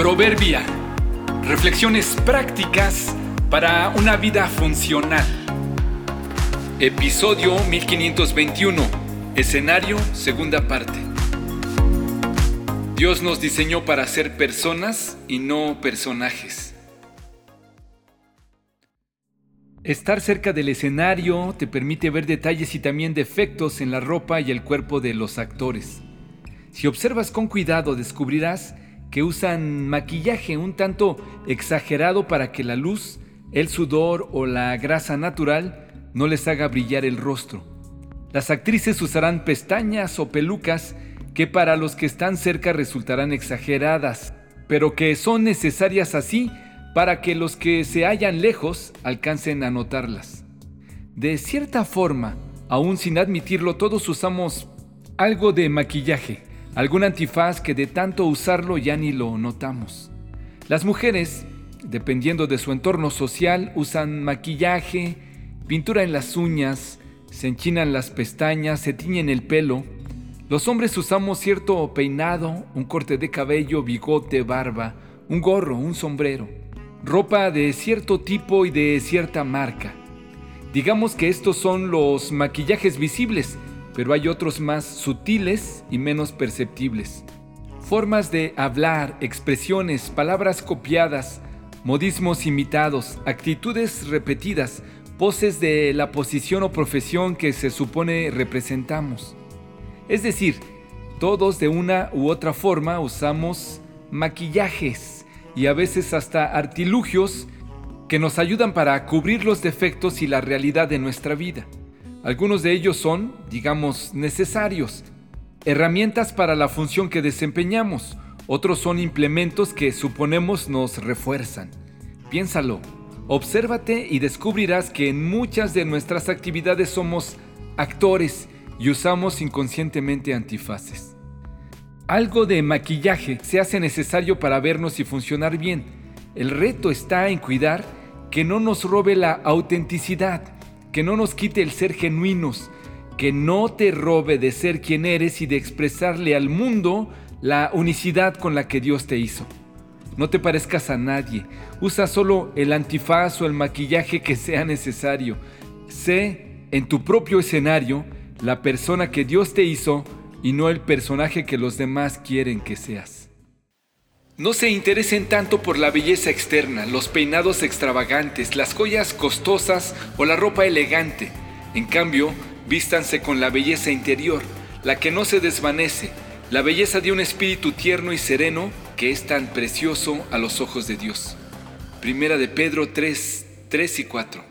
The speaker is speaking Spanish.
Proverbia. Reflexiones prácticas para una vida funcional. Episodio 1521. Escenario, segunda parte. Dios nos diseñó para ser personas y no personajes. Estar cerca del escenario te permite ver detalles y también defectos en la ropa y el cuerpo de los actores. Si observas con cuidado descubrirás que usan maquillaje un tanto exagerado para que la luz, el sudor o la grasa natural no les haga brillar el rostro. Las actrices usarán pestañas o pelucas que para los que están cerca resultarán exageradas, pero que son necesarias así para que los que se hallan lejos alcancen a notarlas. De cierta forma, aún sin admitirlo, todos usamos algo de maquillaje algún antifaz que de tanto usarlo ya ni lo notamos. Las mujeres, dependiendo de su entorno social, usan maquillaje, pintura en las uñas, se enchinan las pestañas, se tiñen el pelo. Los hombres usamos cierto peinado, un corte de cabello, bigote, barba, un gorro, un sombrero, ropa de cierto tipo y de cierta marca. Digamos que estos son los maquillajes visibles, pero hay otros más sutiles y menos perceptibles. Formas de hablar, expresiones, palabras copiadas, modismos imitados, actitudes repetidas, poses de la posición o profesión que se supone representamos. Es decir, todos de una u otra forma usamos maquillajes y a veces hasta artilugios que nos ayudan para cubrir los defectos y la realidad de nuestra vida. Algunos de ellos son, digamos, necesarios, herramientas para la función que desempeñamos. Otros son implementos que suponemos nos refuerzan. Piénsalo, obsérvate y descubrirás que en muchas de nuestras actividades somos actores y usamos inconscientemente antifaces. Algo de maquillaje se hace necesario para vernos y funcionar bien. El reto está en cuidar que no nos robe la autenticidad que no nos quite el ser genuinos, que no te robe de ser quien eres y de expresarle al mundo la unicidad con la que Dios te hizo. No te parezcas a nadie, usa solo el antifaz o el maquillaje que sea necesario. Sé en tu propio escenario la persona que Dios te hizo y no el personaje que los demás quieren que seas. No se interesen tanto por la belleza externa, los peinados extravagantes, las joyas costosas o la ropa elegante. En cambio, vístanse con la belleza interior, la que no se desvanece, la belleza de un espíritu tierno y sereno que es tan precioso a los ojos de Dios. Primera de Pedro 3, 3 y 4.